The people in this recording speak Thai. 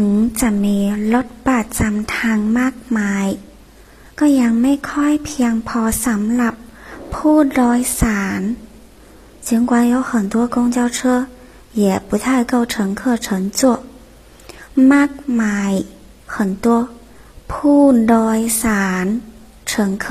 ถึงจะมีรถประจำทางมากมาย ก็ยังไม่ค่อยเพียงพอสำหรับผู้โดยสาร尽管有很多公交车也不太够乘客乘坐มากมาย很多ผู้โดยสาร乘客